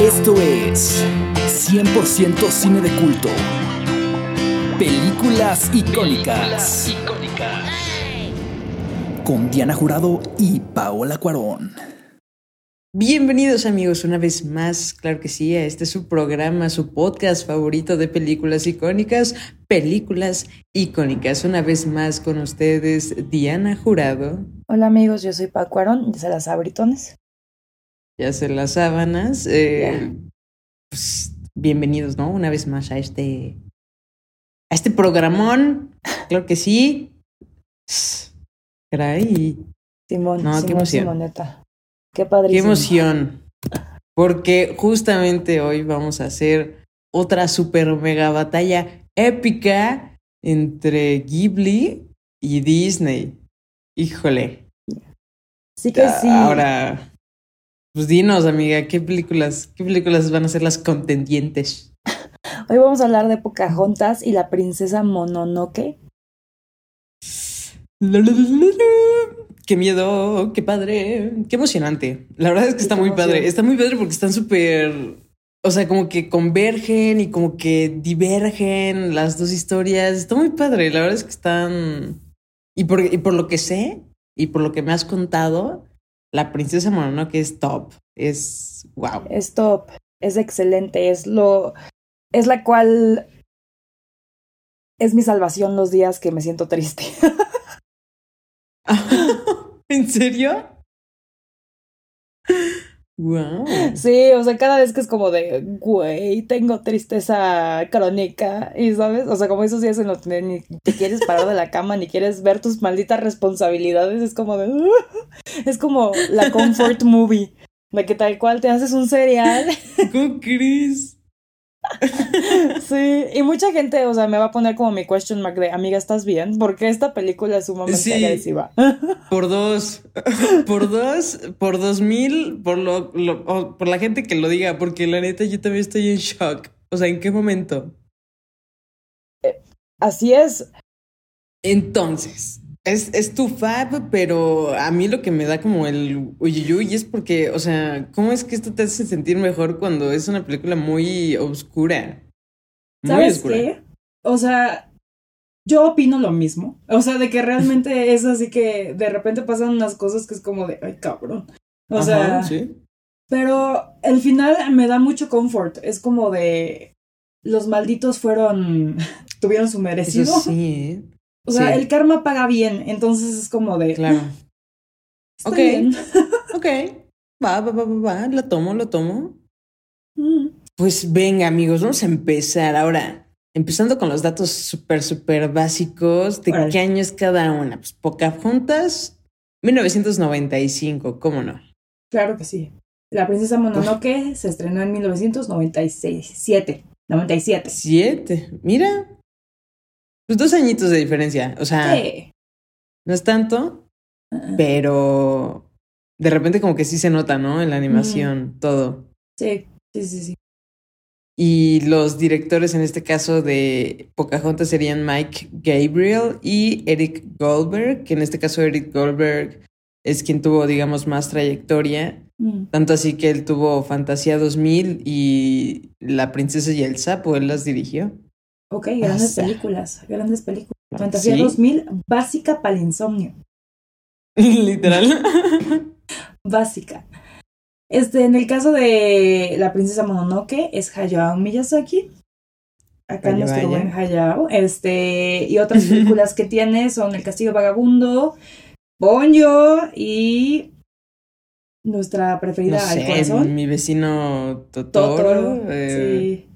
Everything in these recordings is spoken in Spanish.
Esto es 100% cine de culto. Películas icónicas. Con Diana Jurado y Paola Cuarón. Bienvenidos amigos una vez más, claro que sí, a este es su programa, su podcast favorito de películas icónicas, películas icónicas. Una vez más con ustedes, Diana Jurado. Hola amigos, yo soy Paco Cuarón, de las Abritones. Ya se las sábanas. Eh, pues, bienvenidos, ¿no? Una vez más a este. a este programón. Claro que sí. Caray. Simón, No, qué Simón, emoción. Simoneta. Qué padrísimo. Qué emoción. Porque justamente hoy vamos a hacer otra super mega batalla épica entre Ghibli y Disney. Híjole. Sí que sí. Ahora, pues dinos, amiga, ¿qué películas, qué películas van a ser las contendientes? Hoy vamos a hablar de Pocahontas y la princesa Mononoke. Qué miedo, qué padre, qué emocionante. La verdad es que está muy padre. Está muy padre porque están súper, o sea, como que convergen y como que divergen las dos historias. Está muy padre. La verdad es que están y por, y por lo que sé y por lo que me has contado, la princesa Mononoke es top. Es wow. Es top, es excelente, es lo. Es la cual. Es mi salvación los días que me siento triste. ¿En serio? Wow. Sí, o sea, cada vez que es como de, güey, tengo tristeza crónica, y sabes, o sea, como esos días en los que ni te quieres parar de la cama, ni quieres ver tus malditas responsabilidades, es como de, es como la comfort movie, de que tal cual te haces un cereal, ¿Cómo crees? sí, y mucha gente, o sea, me va a poner como mi question mark de, amiga, ¿estás bien? Porque esta película es sumamente Sí. agresiva. Por dos, por dos, por dos mil, por lo, por la gente que lo diga, porque la neta yo también estoy en shock. O sea, ¿en qué momento? Así es, Entonces, es, es tu fab, pero a mí lo que me da como el uyuyuy es porque, o sea, ¿cómo es que esto te hace sentir mejor cuando es una película muy oscura? Muy ¿Sabes oscura. qué? O sea, yo opino lo mismo. O sea, de que realmente es así que de repente pasan unas cosas que es como de, ay, cabrón. O sea, Ajá, sí. pero el final me da mucho confort. Es como de, los malditos fueron, tuvieron su merecido. Eso sí, ¿eh? O sea, sí. el karma paga bien. Entonces es como de, claro. está Ok. bien. Ok. Va, va, va, va, va. Lo tomo, lo tomo. Mm. Pues venga, amigos, vamos a empezar ahora. Empezando con los datos súper, súper básicos. ¿De qué año es cada una? Pues Pocahontas, 1995, ¿cómo no? Claro que sí. La princesa Mononoke se estrenó en 1996. 7. 97. Siete. Mira. Pues dos añitos de diferencia. O sea, Sí. no es tanto, pero de repente como que sí se nota, ¿no? En la animación, todo. Sí, sí, sí, sí. Y los directores en este caso de Pocahontas serían Mike Gabriel y Eric Goldberg, que en este caso Eric Goldberg es quien tuvo, digamos, más trayectoria. Mm. Tanto así que él tuvo Fantasía 2000 y La Princesa y el Sapo, él las dirigió. Ok, grandes sea. películas, grandes películas. Fantasía Sí. 2000, básica para el insomnio. Literal. Básica. Este, en el caso de la princesa Mononoke, es Hayao Miyazaki. Acá nuestro buen Hayao. Este, y otras películas que tiene son El Castillo Vagabundo, Ponyo y nuestra No preferida al sé, corazón. mi vecino Totoro. Totoro. eh, sí.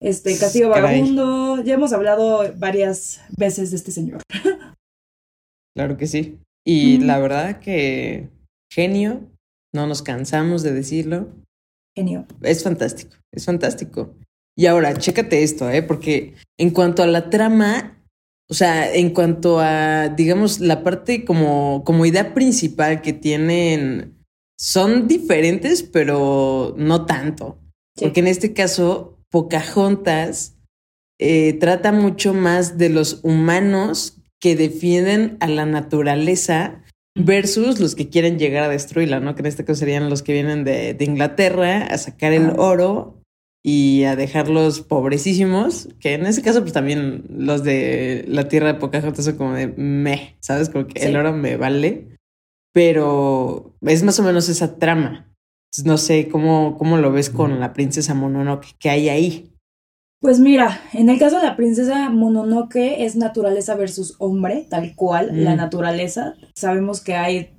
Este, Castillo caray. Vagabundo. Ya hemos hablado varias veces de este señor. Claro que sí. Y Mm. la verdad que genio, no nos cansamos de decirlo. Genio. Es fantástico, es fantástico. Y ahora, chécate esto, ¿eh? Porque en cuanto a la trama, o sea, en cuanto a, digamos, la parte como, como idea principal que tienen, son diferentes, pero no tanto. Sí. Porque en este caso, Pocahontas eh, trata mucho más de los humanos que defienden a la naturaleza versus los que quieren llegar a destruirla, ¿no? Que en este caso serían los que vienen de, de Inglaterra a sacar el oro y a dejarlos pobrecísimos, que en ese caso pues también los de la tierra de Pocahontas son como de meh, ¿sabes? Como que Sí. el oro me vale, pero es más o menos esa trama. No sé cómo, cómo lo ves con la princesa Mononoke, ¿qué hay ahí? Pues mira, en el caso de la princesa Mononoke es naturaleza versus hombre, tal cual, Mm. la naturaleza. Sabemos que hay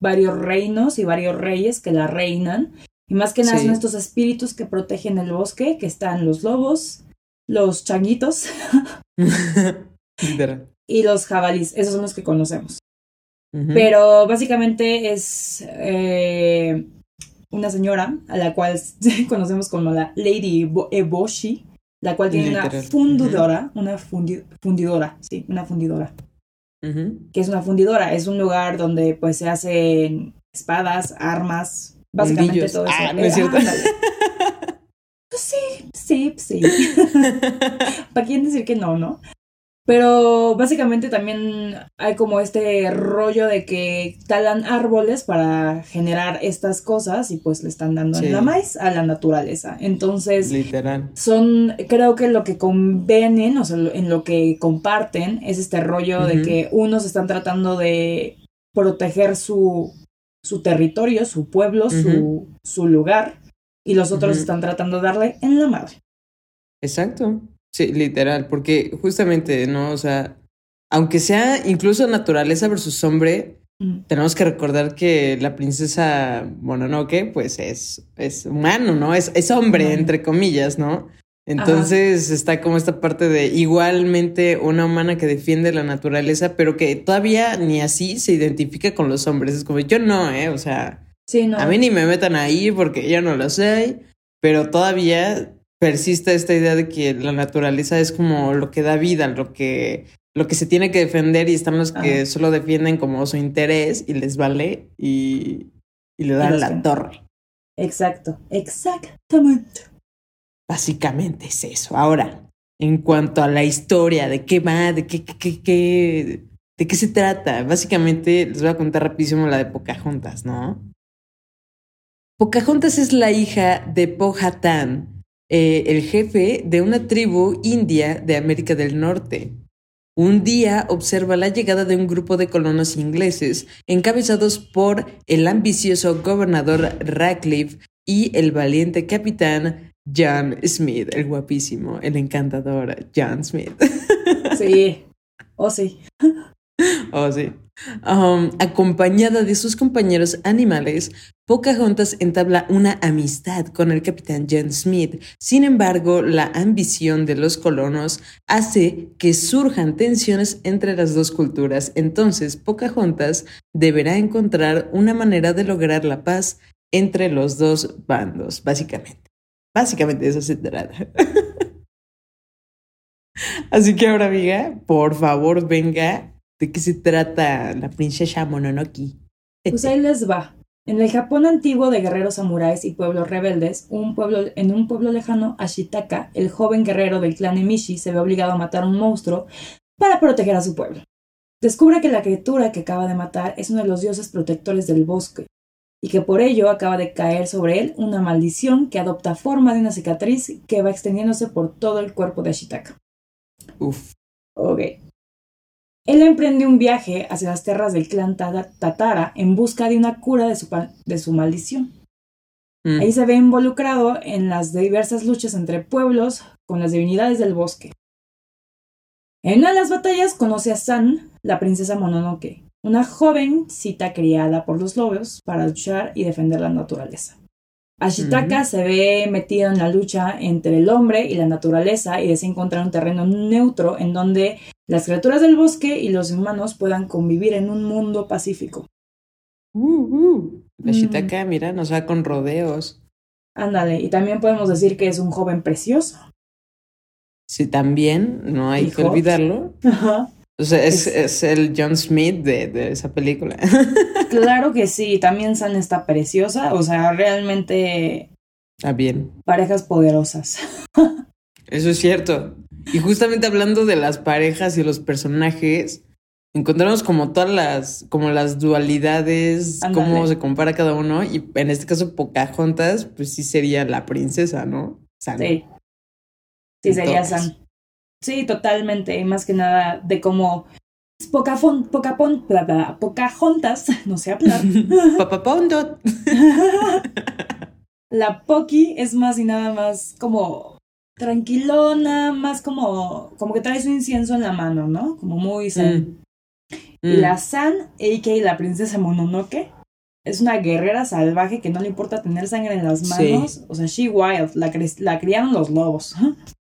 varios reinos y varios reyes que la reinan. Y más que nada Sí. son estos espíritus que protegen el bosque, que están los lobos, los changuitos y los jabalís. Esos son los que conocemos. Pero básicamente es eh, una señora a la cual conocemos como la Lady Ebo- Eboshi, la cual tiene una fundidora, una fundi- fundidora, sí, una fundidora. Que es una fundidora? Es un lugar donde pues se hacen espadas, armas, básicamente todo eso. Ah, no es Eh, cierto. Pues sí, sí, sí. ¿Para quién decir que no, no? Pero básicamente también hay como este rollo de que talan árboles para generar estas cosas y pues le están dando Sí. en la maíz a la naturaleza. Entonces, Literal. son, creo que lo que convenen, o sea, en lo que comparten, es este rollo de que unos están tratando de proteger su, su territorio, su pueblo, su, su lugar, y los otros están tratando de darle en la madre. Exacto. Sí, literal, porque justamente, ¿no? O sea, aunque sea incluso naturaleza versus hombre, Mm. tenemos que recordar que la princesa Mononoke, pues es, es humano, ¿no? Es, es hombre, entre comillas, ¿no? Entonces está como esta parte de igualmente una humana que defiende la naturaleza, pero que todavía ni así se identifica con los hombres. Es como yo no, ¿eh? O sea, Sí, no. a mí ni me metan ahí porque yo no lo sé, pero todavía persiste esta idea de que la naturaleza es como lo que da vida, lo que, lo que se tiene que defender y están los que Ajá. solo defienden como su interés y les vale y, y le dan la que torre. Exacto, exactamente. Básicamente es eso. Ahora, en cuanto a la historia, de qué va, de qué, qué, qué, qué- de qué se trata, básicamente les voy a contar rapidísimo la de Pocahontas, ¿no? Pocahontas es la hija de Powhatan, eh, el jefe de una tribu india de América del Norte. Un día observa la llegada de un grupo de colonos ingleses encabezados por el ambicioso gobernador Radcliffe y el valiente capitán John Smith, el guapísimo, el encantador John Smith. Sí. Oh, sí. Oh, sí. Acompañada de sus compañeros animales, Pocahontas entabla una amistad con el capitán John Smith. Sin embargo, la ambición de los colonos hace que surjan tensiones entre las dos culturas. Entonces, Pocahontas deberá encontrar una manera de lograr la paz entre los dos bandos, básicamente. Básicamente eso se trata. Así que ahora, amiga, por favor, venga. ¿De qué se trata la princesa Mononoke? Pues ahí les va. En el Japón antiguo de guerreros samuráis y pueblos rebeldes, un pueblo, en un pueblo lejano, Ashitaka, el joven guerrero del clan Emishi se ve obligado a matar a un monstruo para proteger a su pueblo. Descubre que la criatura que acaba de matar es uno de los dioses protectores del bosque, y que por ello acaba de caer sobre él una maldición que adopta forma de una cicatriz que va extendiéndose por todo el cuerpo de Ashitaka. Uf. Ok. Él emprende un viaje hacia las tierras del clan Tatara en busca de una cura de su, pa- de su maldición. Mm. Ahí se ve involucrado en las diversas luchas entre pueblos con las divinidades del bosque. En una de las batallas conoce a San, la princesa Mononoke, una jovencita criada por los lobos para luchar y defender la naturaleza. Ashitaka Ujú. se ve metido en la lucha entre el hombre y la naturaleza y desea encontrar un terreno neutro en donde las criaturas del bosque y los humanos puedan convivir en un mundo pacífico. Uh, uh. La Mm. Shitaka, mira, nos va con rodeos. Ándale, y también podemos decir que es un joven precioso. Sí, también, no hay que olvidarlo. Ajá. O sea, es, Es- es el John Smith de, de esa película. Claro que sí, también San está preciosa, o sea, realmente Está bien. parejas poderosas. Eso es cierto. Y justamente hablando de las parejas y los personajes, encontramos como todas las, como las dualidades, cómo se compara cada uno. Y en este caso, Pocahontas, pues sí sería la princesa, ¿no? San. Sí. Sí, sería. San. Sí, totalmente. Y más que nada de cómo Pocafon, Pocapon, bla, bla, Pocahontas, no sé hablar. Papapondo. La Poki es más y nada más como tranquilona, más como, como que trae su incienso en la mano, ¿no? Como muy zen. Mm. Y la San, a.k.a. la princesa Mononoke, es una guerrera salvaje que no le importa tener sangre en las Sí. manos. O sea, she wild, la, cre- la criaron los lobos.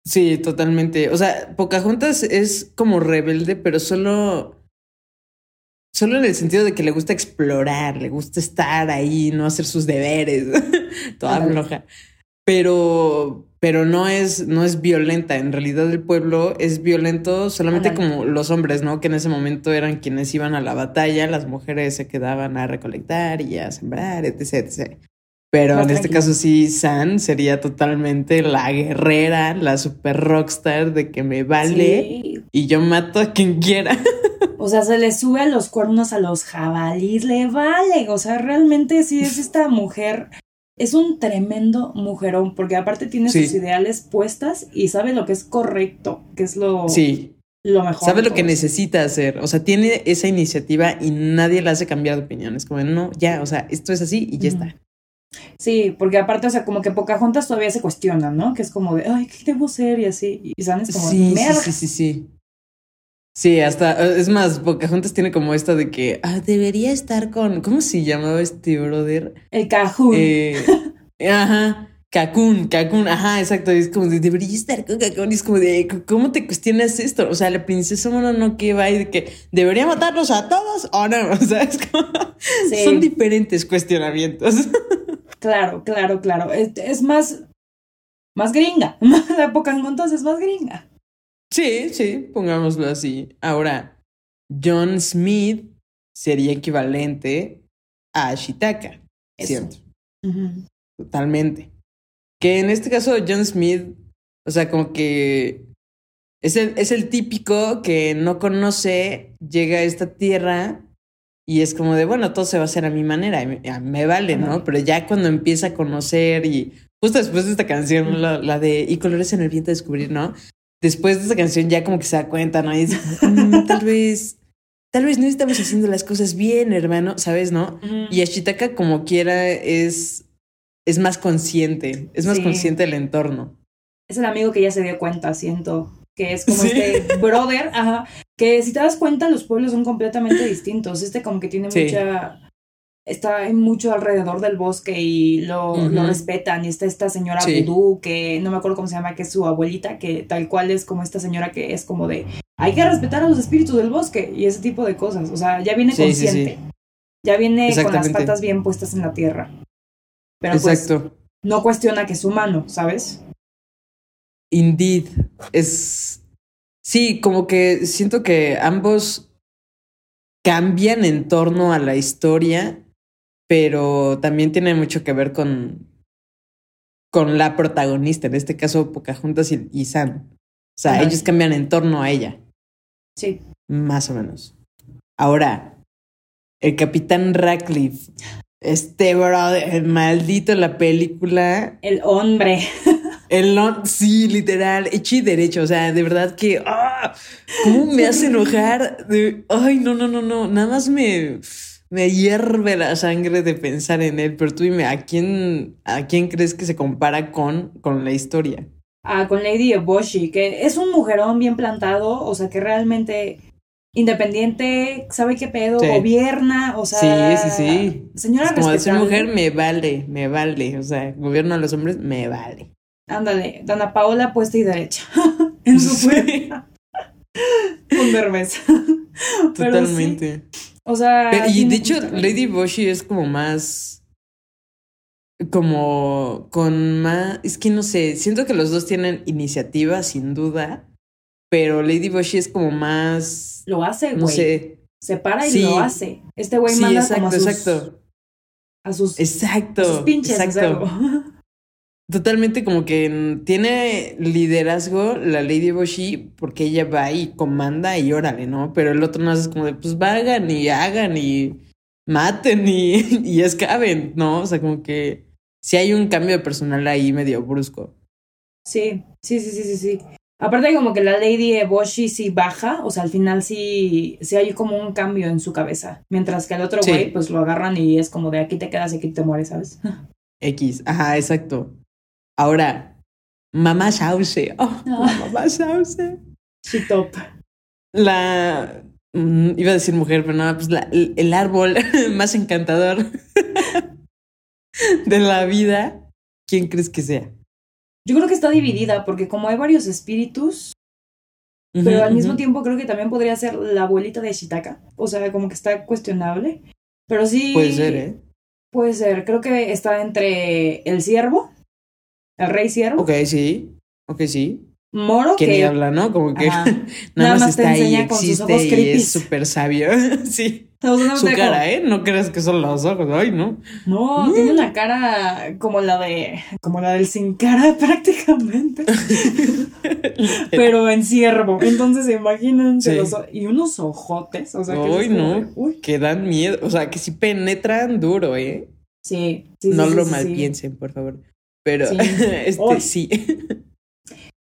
Sí, totalmente. O sea, Pocahontas es como rebelde, pero solo. Solo en el sentido de que le gusta explorar, le gusta estar ahí, no hacer sus deberes, toda floja. Pero, pero no es, no es violenta. En realidad, el pueblo es violento solamente como los hombres, ¿no? Que en ese momento eran quienes iban a la batalla, las mujeres se quedaban a recolectar y a sembrar, etc, etc. Pero Más en este caso sí, San sería totalmente la guerrera, la super rockstar de que me vale Sí. y yo mato a quien quiera. O sea, se le sube a los cuernos a los jabalíes, le vale. O sea, realmente sí es esta mujer. Es un tremendo mujerón, porque aparte tiene Sí. sus ideales puestas y sabe lo que es correcto, que es lo, Sí, lo mejor. sabe lo que necesita hacer. O sea, tiene esa iniciativa y nadie la hace cambiar de opinión. Es como, no, ya, o sea, esto es así y ya está. Sí, porque aparte, o sea, como que Pocahontas todavía se cuestiona, ¿no? Que es como de, ay, ¿qué debo ser? Y así. Y San es como, Sí, sí, sí, sí, sí. Sí, hasta, es más, Pocahontas tiene como esta de que, ah, debería estar con, ¿cómo se llamaba este brother? El Cajún. Eh, ajá, Cacún, Cacún, ajá, exacto. Es como de, debería estar con Cacún. Y es como de, ¿cómo te cuestionas esto? O sea, la princesa Mononoke va y de que, ¿debería matarlos a todos o no? O sea, es como, Sí. son diferentes cuestionamientos. Claro, claro, claro. Es, es más, más gringa. La Pocahontas es más gringa. Sí, sí, pongámoslo así. Ahora, John Smith sería equivalente a Ashitaka, Eso. ¿cierto? Totalmente. Que en este caso, John Smith, o sea, como que es el, es el típico que no conoce, llega a esta tierra y es como de, bueno, todo se va a hacer a mi manera, y me, a- me vale, ¿no? Pero ya cuando empieza a conocer y justo después de esta canción, la, la de Y colores en el viento descubrir, ¿no? Después de esta canción ya como que se da cuenta, ¿no? Y dice, "Mm, tal vez, tal vez no estamos haciendo las cosas bien, hermano, ¿sabes, no? Y Ashitaka como quiera es, es más consciente, es más Sí. consciente del entorno. Es el amigo que ya se dio cuenta, siento. Que es como Sí. este brother, ajá. Que si te das cuenta, los pueblos son completamente distintos. Este como que tiene Sí. mucha. Está mucho alrededor del bosque y lo, lo respetan. Y está esta señora Sí. vudú, que no me acuerdo cómo se llama, que es su abuelita, que tal cual es como esta señora que es como de hay que respetar a los espíritus del bosque y ese tipo de cosas. O sea, ya viene Sí, consciente. sí. Ya viene con las patas bien puestas en la tierra. Pero pues Exacto. no cuestiona que es humano, ¿sabes? Indeed. Es. Sí, como que siento que ambos cambian en torno a la historia, pero también tiene mucho que ver con. con la protagonista, en este caso Pocahontas y, y Sam. O sea, Ajá. ellos cambian en torno a ella. Sí. Más o menos. Ahora, el capitán Radcliffe. Este brother, el maldito la película. El hombre. El no, sí, literal, hecho y derecho. O sea, de verdad que. ¡ah! ¿Cómo me hace enojar? De- ay, no, no, no, no. Nada más me, me hierve la sangre de pensar en él. Pero tú dime, ¿a quién, a quién crees que se compara con, con la historia? Ah, con Lady Eboshi, que es un mujerón bien plantado, o sea, que realmente independiente, sabe qué pedo, Sí. gobierna, o sea. sí, sí, sí. Señora Es como de ser mujer, me vale, me vale. O sea, gobierno a los hombres, me vale. Ándale, Dana Paola puesta y derecha. en su Sí. Con Totalmente. sí, o sea. Pero- y de hecho. Lady Boshi es como más. Como con más. Es que no sé. Siento que los dos tienen iniciativa, sin duda. Pero Lady Boshi es como más. Lo hace, güey. No sé. Se para y Sí. lo hace. Este güey Sí, manda exacto, como a sus, exacto. a sus, Exacto. a sus pinches. exacto. totalmente como que tiene liderazgo la Lady Boshi porque ella va y comanda y órale, ¿no? Pero el otro no es como de, pues vagan y hagan y maten y, y escaben, ¿no? O sea, como que sí hay un cambio de personal ahí medio brusco. Sí, sí, sí, sí, sí, sí. Aparte como que la Lady Boshi sí baja, o sea, al final sí, sí hay como un cambio en su cabeza. Mientras que el otro güey, pues lo agarran y es como de aquí te quedas y aquí te mueres, ¿sabes? X, ajá, exacto. Ahora, Mamá Sauce. Oh, Mamá Sauce. Sí, top. La. Mm, iba a decir mujer, pero no, pues la, el árbol más encantador de la vida. ¿Quién crees que sea? Yo creo que está dividida porque como hay varios espíritus, pero al mismo tiempo creo que también podría ser la abuelita de Shitaka. O sea, como que está cuestionable. Pero sí. Puede ser, ¿eh? Puede ser. Creo que está entre el siervo, el rey siervo. Ok, sí. Ok, sí. Moro que, que ni habla, ¿no? Como que nada, más, está ahí, existe y es súper sabio. sí. Su cara, ¿eh? No creas que son los ojos. Ay, no. No, tiene una cara como la de. como la del sin cara, prácticamente. Pero en ciervo. Entonces, imagínense los Y unos ojotes. O sea, que. Uy, no. Uy. Que dan miedo. O sea, que sí penetran duro, ¿eh? Sí. sí no lo malpiensen, por favor. Pero, este, sí.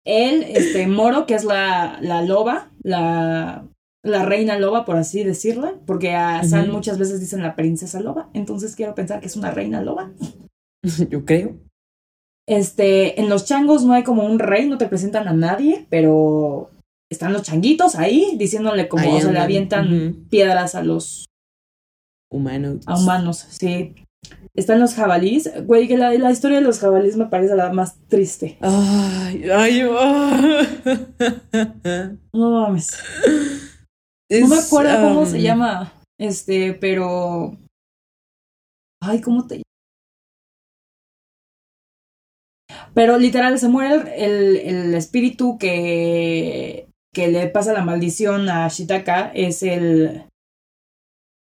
Él, este, Moro, que es la, la loba, la, la reina loba, por así decirla, porque a San muchas veces dicen la princesa loba, entonces quiero pensar que es una reina loba. Yo creo. Este, en los changos no hay como un rey, no te presentan a nadie, pero están los changuitos ahí diciéndole como se le avientan piedras a los humanos. A humanos, sí. Están los jabalíes. Güey, que la, historia de los jabalíes me parece la más triste. Ay, ay, No mames. no me acuerdo cómo se llama. Este, pero. Ay, ¿cómo te Pero literal, se muere el, el, espíritu que, que le pasa la maldición a Shitaka. Es el.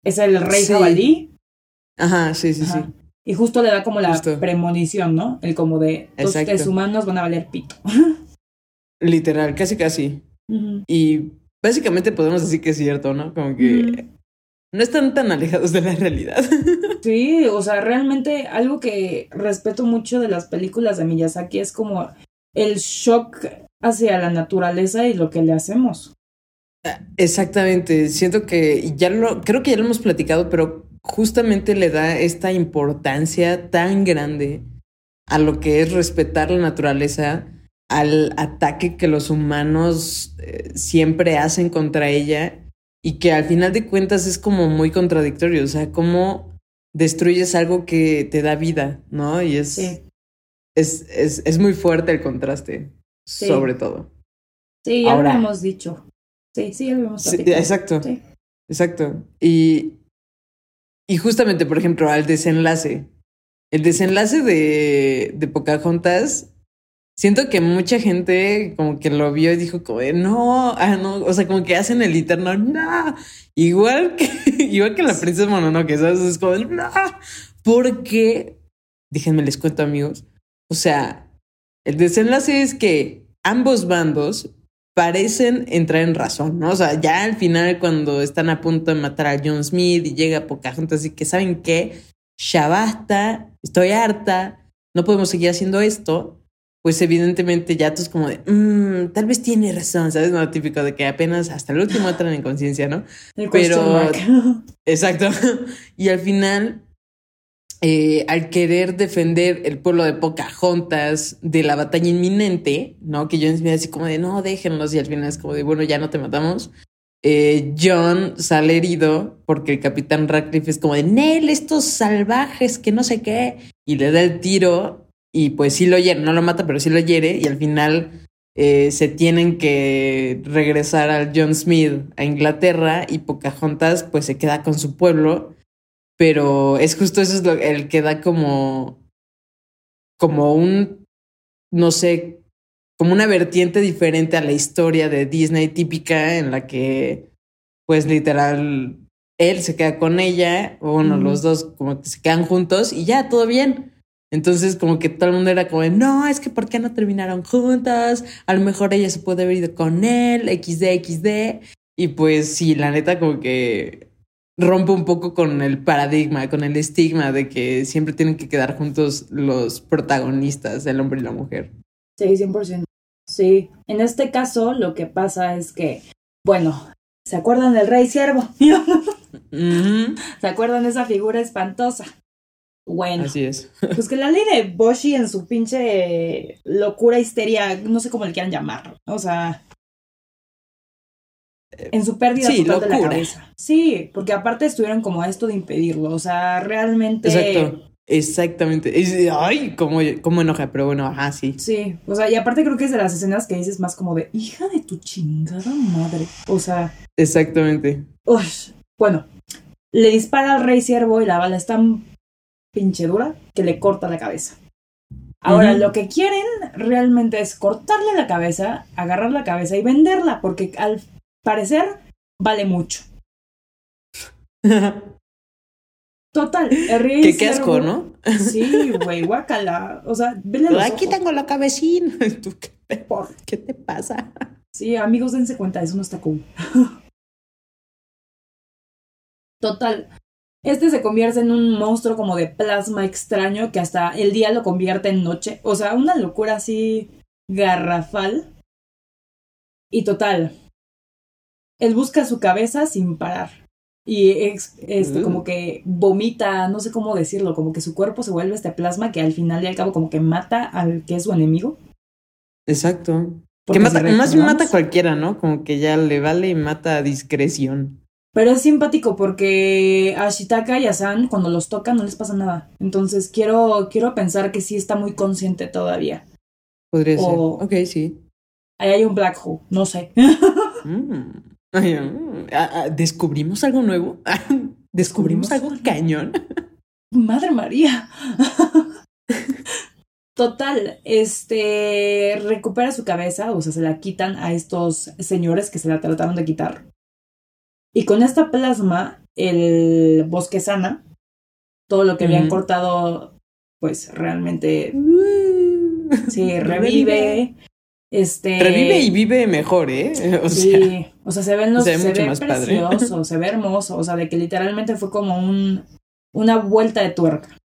Es el rey jabalí. Ajá, sí, sí, sí. Y justo le da como la premonición, ¿no? El como de los seres humanos van a valer pito. Literal, casi casi. Y básicamente podemos decir que es cierto, ¿no? Como que no están tan alejados de la realidad. sí, o sea, realmente algo que respeto mucho de las películas de Miyazaki es como el shock hacia la naturaleza y lo que le hacemos. Exactamente, siento que ya lo, creo que ya lo hemos platicado, pero justamente le da esta importancia tan grande a lo que es respetar la naturaleza, al ataque que los humanos eh, siempre hacen contra ella y que al final de cuentas es como muy contradictorio, o sea, cómo destruyes algo que te da vida, ¿no? Y es, es, es, es, muy fuerte el contraste, sobre todo. Sí, ya lo hemos dicho. Sí, sí, ya lo hemos dicho. exacto. Exacto. Y, y justamente, por ejemplo, al desenlace. El desenlace de, de Pocahontas, siento que mucha gente como que lo vio y dijo como no, ah, no, o sea, como que hacen el eterno, no, igual que, igual que la princesa Mononoke, ¿sabes? Es como, no, porque, déjenme les cuento amigos, o sea, el desenlace es que ambos bandos parecen entrar en razón, ¿no? O sea, ya al final cuando están a punto de matar a John Smith y llega Pocahontas y que saben qué, ya basta, estoy harta, no podemos seguir haciendo esto, pues evidentemente ya tú es como de, mmm, tal vez tiene razón, ¿sabes? No típico de que apenas hasta el último entran en conciencia, ¿no? Pero, exacto. Y al final eh, al querer defender el pueblo de Pocahontas de la batalla inminente, ¿no? Que John Smith así como de, no, déjenlos, y al final es como de, bueno, ya no te matamos. Eh, John sale herido porque el capitán Radcliffe es como de, Nel, estos salvajes que no sé qué, y le da el tiro y pues sí lo hiere, no lo mata, pero sí lo hiere, y al final eh, se tienen que regresar al John Smith a Inglaterra y Pocahontas pues se queda con su pueblo pero es justo eso es lo, el que da como, como un, no sé, como una vertiente diferente a la historia de Disney típica en la que, pues literal, él se queda con ella, o bueno, los dos como que se quedan juntos y ya, todo bien. Entonces, como que todo el mundo era como, no, es que ¿por qué no terminaron juntas? A lo mejor ella se puede haber ido con él, XD, XD. Y pues sí, la neta, como que rompe un poco con el paradigma, con el estigma de que siempre tienen que quedar juntos los protagonistas, el hombre y la mujer. Sí, 100%. Sí, en este caso lo que pasa es que, bueno, ¿se acuerdan del rey siervo? ¿Se acuerdan de esa figura espantosa? Bueno, así es. pues que la ley de Boshi en su pinche locura, histeria, no sé cómo le quieran llamar, o sea, en su pérdida total de la cabeza. Sí, porque aparte estuvieron como a esto de impedirlo, o sea, realmente. Exacto. Exactamente. ay, cómo, cómo enoja, pero bueno, ajá, sí. Sí, o sea, y aparte creo que es de las escenas que dices más como de hija de tu chingada madre. O sea. Exactamente. Uy, bueno, le dispara al rey siervo y la bala es tan pinche dura que le corta la cabeza. Ahora, lo que quieren realmente es cortarle la cabeza, agarrar la cabeza y venderla, porque al parecer vale mucho. Total, el rey Qué, qué asco, ¿no? Sí, güey, guácala. O sea, vele los Aquí tengo la cabecín. qué, ¿Por? ¿Qué te pasa? Sí, amigos, dense cuenta, eso no está cool. Total, este se convierte en un monstruo como de plasma extraño que hasta el día lo convierte en noche. O sea, una locura así garrafal. Y total. Él busca su cabeza sin parar. Y este, como que vomita, no sé cómo decirlo, como que su cuerpo se vuelve este plasma que al final y al cabo como que mata al que es su enemigo. Exacto. que mata, más mata a cualquiera, ¿no? Como que ya le vale y mata a discreción. Pero es simpático porque a Shitaka y a San, cuando los toca, no les pasa nada. Entonces quiero, quiero pensar que sí está muy consciente todavía. Podría ser. Ok, sí. Ahí hay un black hole, no sé. Mm. Mm. Ah, ah, ¿Descubrimos algo nuevo? ¿Descubrimos algo cañón? Madre María. Total, este recupera su cabeza, o sea, se la quitan a estos señores que se la trataron de quitar. Y con esta plasma, el bosque sana, todo lo que habían cortado, pues realmente sí, revive. Este. Revive y vive mejor, ¿eh? O sí, sea, o sea, se ven los. Se ve, se ve precioso, se ve hermoso. O sea, de que literalmente fue como un. Una vuelta de tuerca.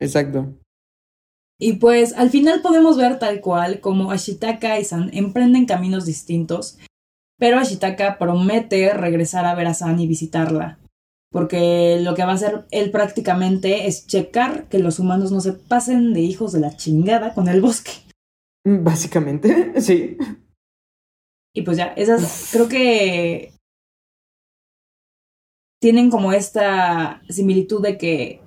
Exacto. Y pues al final podemos ver tal cual como Ashitaka y San emprenden caminos distintos pero Ashitaka promete regresar a ver a San y visitarla. Porque lo que va a hacer él prácticamente es checar que los humanos no se pasen de hijos de la chingada con el bosque. Básicamente, sí. Y pues ya, esas creo que tienen como esta similitud de que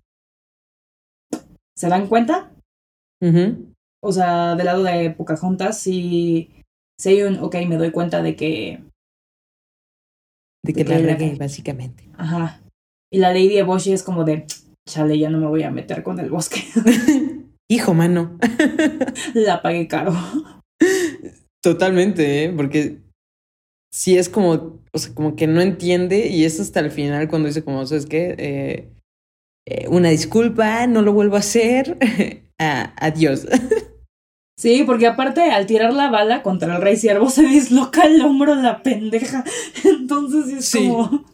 se dan cuenta. O sea, del lado de Pocahontas, sí si un, ok, me doy cuenta de que... De que, la regué, básicamente. Ajá. Y la Lady de Boshi es como de, chale, ya no me voy a meter con el bosque. Hijo, mano. la pagué caro. Totalmente, ¿eh? Porque sí es como, o sea, como que no entiende y es hasta el final cuando dice como, ¿sabes qué? Eh, eh, una disculpa, no lo vuelvo a hacer. ah, adiós. Sí, porque aparte al tirar la bala contra el rey siervo se disloca el hombro la pendeja. Entonces es sí. como.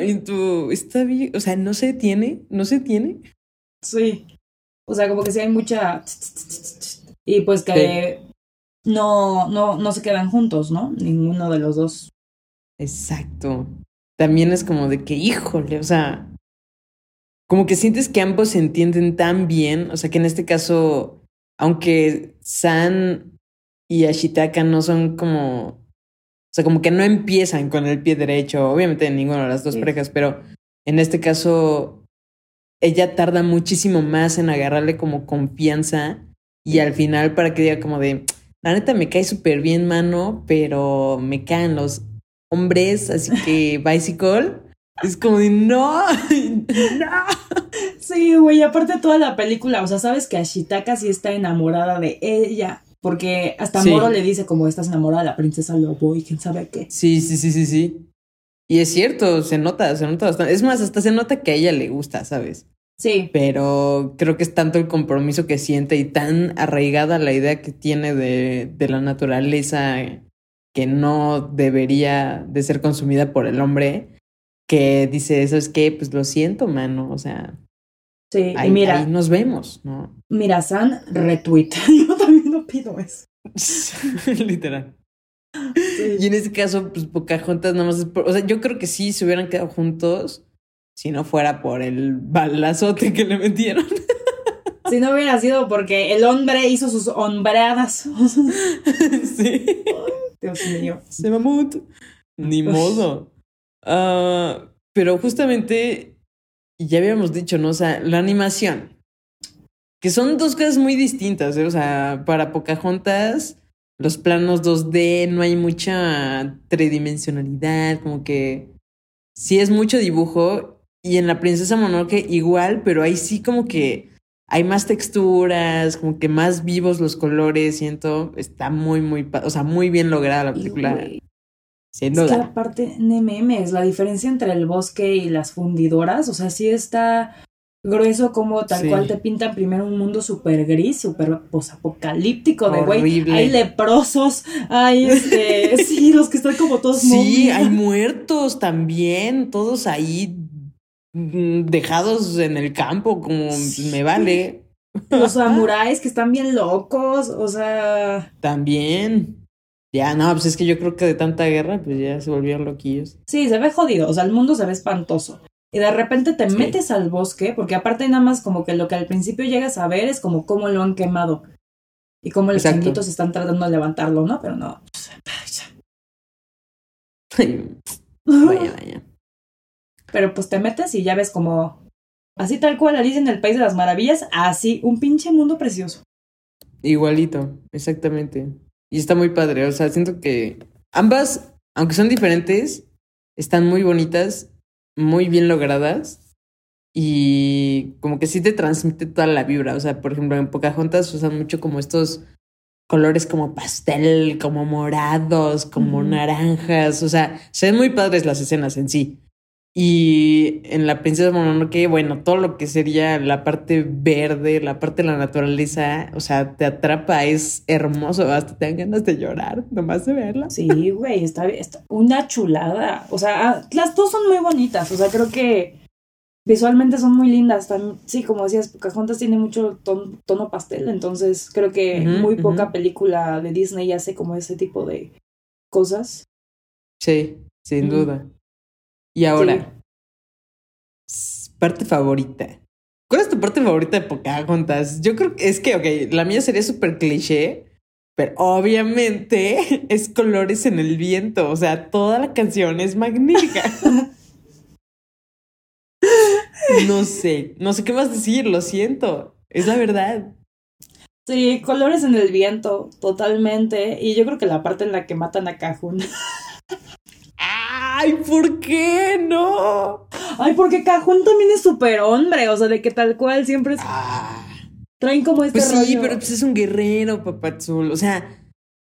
Y tú, está bien, o sea, no se tiene, no se tiene. Sí. O sea, como que sí hay mucha. Y pues que no, no, no se quedan juntos, ¿no? Ninguno de los dos. Exacto. También es como de que, híjole, o sea. Como que sientes que ambos se entienden tan bien. O sea, que en este caso aunque San y Ashitaka no son como, o sea, como que no empiezan con el pie derecho, obviamente en ninguna de las dos parejas, pero en este caso ella tarda muchísimo más en agarrarle como confianza y al final para que diga como de, la neta me cae súper bien mano, pero me caen los hombres, así que bicycle. Es como de, no, no. Sí, güey, aparte toda la película, o sea, sabes que Ashitaka sí está enamorada de ella, porque hasta Moro le dice como estás enamorada de la princesa Lobo y quién sabe qué. Sí, sí, sí, sí, sí. Y es cierto, se nota, se nota bastante. Es más, hasta se nota que a ella le gusta, ¿sabes? Sí. Pero creo que es tanto el compromiso que siente y tan arraigada la idea que tiene de, de la naturaleza que no debería de ser consumida por el hombre, que dice, ¿sabes qué? Pues lo siento, mano. O sea, Sí, ahí, y mira, ahí nos vemos, ¿no? mira, San retweet. Yo también no pido eso. Literal. Sí. Y en este caso, pues Pocahontas nada más es por- O sea, yo creo que sí se hubieran quedado juntos si no fuera por el balazote que le metieron. Si no hubiera sido porque el hombre hizo sus hombreadas. sí. Dios mío. Se mamut. Ni modo. Ah, pero justamente, ya habíamos dicho, ¿no? O sea, la animación. Que son dos cosas muy distintas, ¿eh? O sea, para Pocahontas, los planos 2D, no hay mucha tridimensionalidad, como que sí es mucho dibujo. Y en la Princesa Mononoke igual, pero ahí sí como que hay más texturas, como que más vivos los colores, siento. Está muy, muy, o sea, muy bien lograda la Y, película. Sin Es que duda. aparte, memes, la diferencia entre el bosque y las fundidoras, o sea, sí está grueso como tal Sí. cual te pintan primero un mundo súper gris, súper posapocalíptico de güey. Horrible. Hay leprosos, hay este, sí, los que están como todos Sí, hay muertos también, todos ahí mm, dejados en el campo, como Sí. me vale. Los samuráis que están bien locos, o sea, También. Ya, no, pues es que yo creo que de tanta guerra, pues ya se volvieron loquillos. sí, se ve jodido, o sea, el mundo se ve espantoso. Y de repente te Sí. metes al bosque, porque aparte nada más como que lo que al principio llegas a ver es como cómo lo han quemado. Y cómo los changuitos están tratando de levantarlo, ¿no? Pero no. vaya, vaya. Pero pues te metes y ya ves como. Así tal cual Alicia en el País de las Maravillas, así, un pinche mundo precioso. Igualito, exactamente. Y está muy padre, o sea, siento que ambas, aunque son diferentes, están muy bonitas, muy bien logradas y como que sí te transmite toda la vibra, o sea, por ejemplo, en Pocahontas usan mucho como estos colores como pastel, como morados, como naranjas, o sea, se ven muy padres las escenas en sí. Y en la Princesa Mononoke, bueno, todo lo que sería la parte verde, la parte de la naturaleza, o sea, te atrapa, es hermoso, hasta te dan ganas de llorar, nomás de verla. Sí, güey, está, está una chulada. O sea, ah, las dos son muy bonitas. O sea, creo que visualmente son muy lindas. También, sí, como decías, Pocahontas tiene mucho ton- tono pastel. Entonces, creo que muy poca película de Disney hace como ese tipo de cosas. Sí, sin duda. Y ahora, parte favorita. ¿Cuál es tu parte favorita de Pocahontas? Yo creo que es que, ok, la mía sería súper cliché, pero obviamente es colores en el viento. O sea, toda la canción es magnífica. No sé, no sé qué más decir, lo siento. Es la verdad. Sí, colores en el viento, totalmente. Y yo creo que la parte en la que matan a Cajun. ¡Ay, ¿por qué no? Ay, porque Cajun también es súper hombre. O sea, de que tal cual siempre es- Ah, traen como este pues sí, rollo. pero pues es un guerrero, papazul. O sea,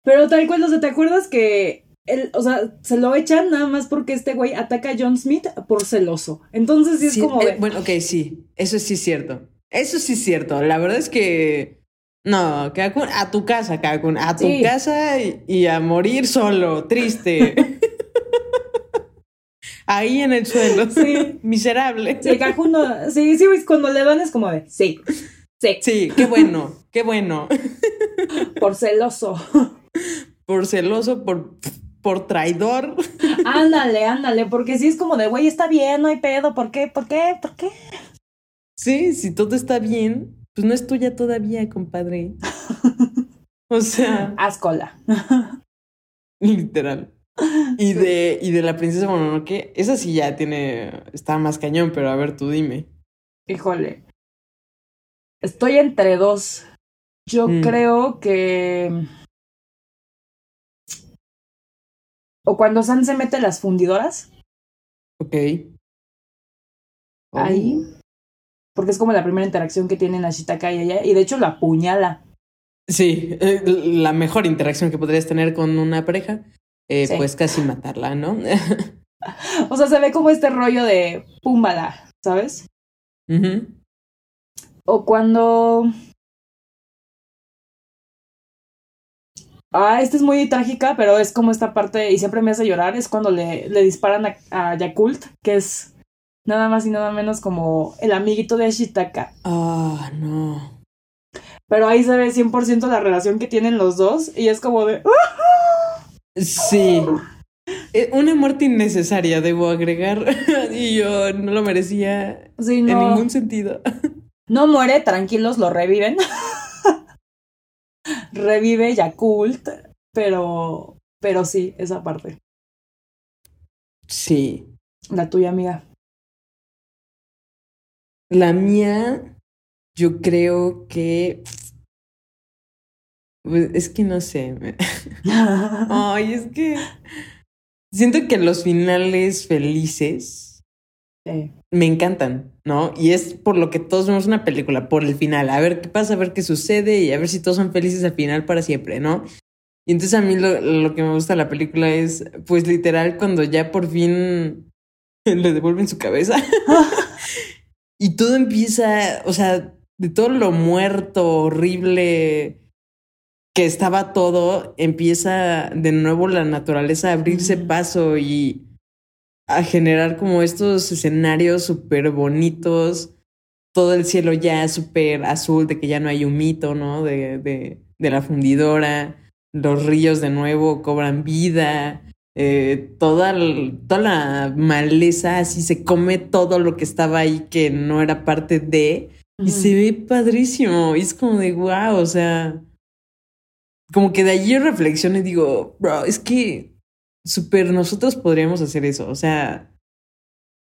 Pero tal cual, o sea, ¿te acuerdas que él, o sea, se lo echan nada más porque este güey ataca a John Smith por celoso? Entonces sí es Sí, como eh, bueno, ok, sí. Eso sí es cierto. Eso sí es cierto. La verdad es que. No, Kakun, a tu casa, Kakun. A tu Sí. casa y, y a morir solo, triste. Ahí en el suelo. Sí. Miserable. sí, Cajun no- sí, sí, güey, cuando le dan es como de, sí, sí, Sí, qué bueno, qué bueno. por celoso. Por celoso, por, por traidor. ándale, ándale, porque sí es como de, güey, está bien, no hay pedo, ¿por qué? ¿Por qué? ¿Por qué? Sí, si todo está bien, pues no es tuya todavía, compadre. O sea, Haz cola. literal. Y de, y de la princesa Mononoke, esa sí ya tiene, está más cañón, pero a ver, tú dime. Híjole. Estoy entre dos. Yo Mm. creo que. O cuando San se mete a las fundidoras. Ok. Oh. Ahí. Porque es como la primera interacción que tienen Ashitaka y ella. Y de hecho la apuñala. Sí, eh, la mejor interacción que podrías tener con una pareja, eh, Sí. pues casi matarla, ¿no? O sea, se ve como este rollo de púmbala, ¿sabes? O cuando. Ah, esta es muy trágica, pero es como esta parte, y siempre me hace llorar, es cuando le, le disparan a, a Yakult, que es nada más y nada menos como el amiguito de Ashitaka. Ah, no. Pero ahí se ve 100% la relación que tienen los dos, y es como de... Sí. Eh, Una muerte innecesaria, debo agregar. y yo no lo merecía Sí, en ningún sentido. No muere, tranquilos, lo reviven. Revive Yakult, pero, pero sí, esa parte. Sí. La tuya, amiga. La mía, yo creo que. Pues, Es que no sé. Ay, es que. Siento que los finales felices Sí. me encantan, ¿no? Y es por lo que todos vemos una película, por el final. A ver qué pasa, a ver qué sucede y a ver si todos son felices al final para siempre, ¿no? Y entonces a mí lo, lo que me gusta de la película es, pues literal, cuando ya por fin le devuelven su cabeza. y todo empieza, o sea, de todo lo muerto, horrible que estaba todo, empieza de nuevo la naturaleza a abrirse paso y a generar como estos escenarios súper bonitos, todo el cielo ya súper azul, de que ya no hay humito, ¿no? De, de, de la fundidora, los ríos de nuevo cobran vida, eh, toda, el- toda la maleza así se come todo lo que estaba ahí que no era parte de, y se ve padrísimo, y es como de wow, o sea, como que de allí yo reflexiono y digo, bro, es que super nosotros podríamos hacer eso, o sea,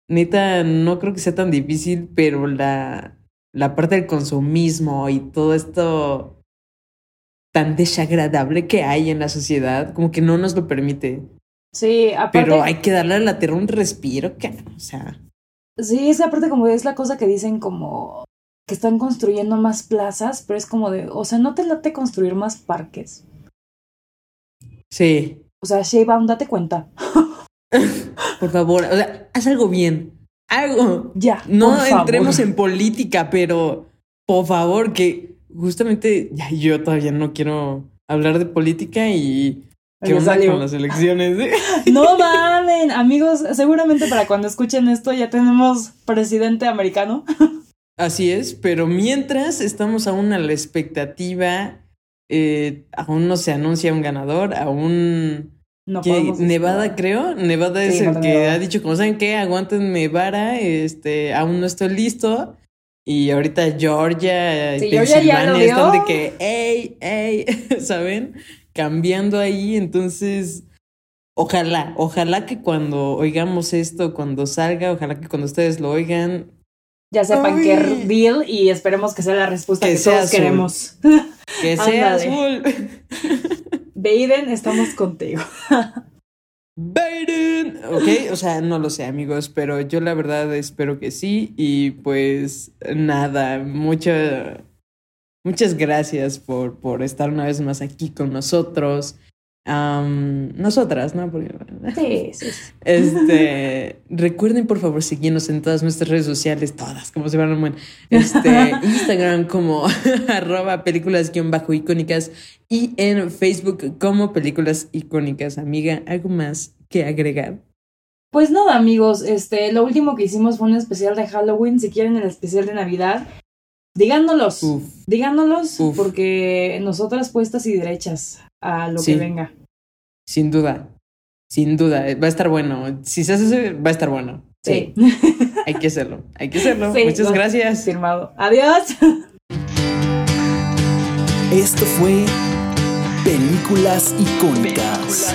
neta, no creo que sea tan difícil, pero la, la parte del consumismo y todo esto tan desagradable que hay en la sociedad, como que no nos lo permite. Sí, aparte. Pero hay que darle a la tierra un respiro, que, o sea, Sí, es aparte como es la cosa que dicen como que están construyendo más plazas, pero es como de, o sea, no te late construir más parques. sí, O sea, Sheinbaum, date cuenta. por favor, o sea, haz algo bien, algo. Ya. No por favor. entremos en política, pero por favor, que justamente ya yo todavía no quiero hablar de política y qué onda salió. con las elecciones. eh? No mamen, amigos, seguramente para cuando escuchen esto ya tenemos presidente americano. Así es, pero mientras estamos aún a la expectativa, eh, aún no se anuncia un ganador, aún No que Nevada creo, Nevada es el que Nevada. ha dicho como saben qué, aguántenme vara, este, aún no estoy listo. Y ahorita Georgia Sí, Pensilvania están de que, ey, ey, ¿saben? Cambiando ahí, entonces, ojalá, ojalá que cuando oigamos esto, cuando salga, ojalá que cuando ustedes lo oigan, Ya sepan qué deal y esperemos que sea la respuesta Que todos azul. queremos. que sea azul. Biden, estamos contigo. Biden. Ok, o sea, no lo sé, amigos, pero yo la verdad espero que sí. Y pues nada, mucha, muchas gracias por, por estar una vez más aquí con nosotros. Nosotras, ¿no? Porque, Sí, sí, sí. este, recuerden por favor seguirnos en todas nuestras redes sociales, todas, como se van a llamar. Este, Instagram como arroba películas guion bajo icónicas y en Facebook como películas icónicas. Amiga, ¿algo más que agregar? Pues nada, amigos, este, lo último que hicimos fue un especial de Halloween. Si quieren el especial de Navidad, díganos, díganos, porque nosotras puestas y derechas a lo Sí. que venga. sin duda, sin duda, va a estar bueno. Si se hace, va a estar bueno. Sí, hay que hacerlo, hay que hacerlo. Sí, Muchas gracias. firmado. Adiós. Esto fue Películas Icónicas. Películas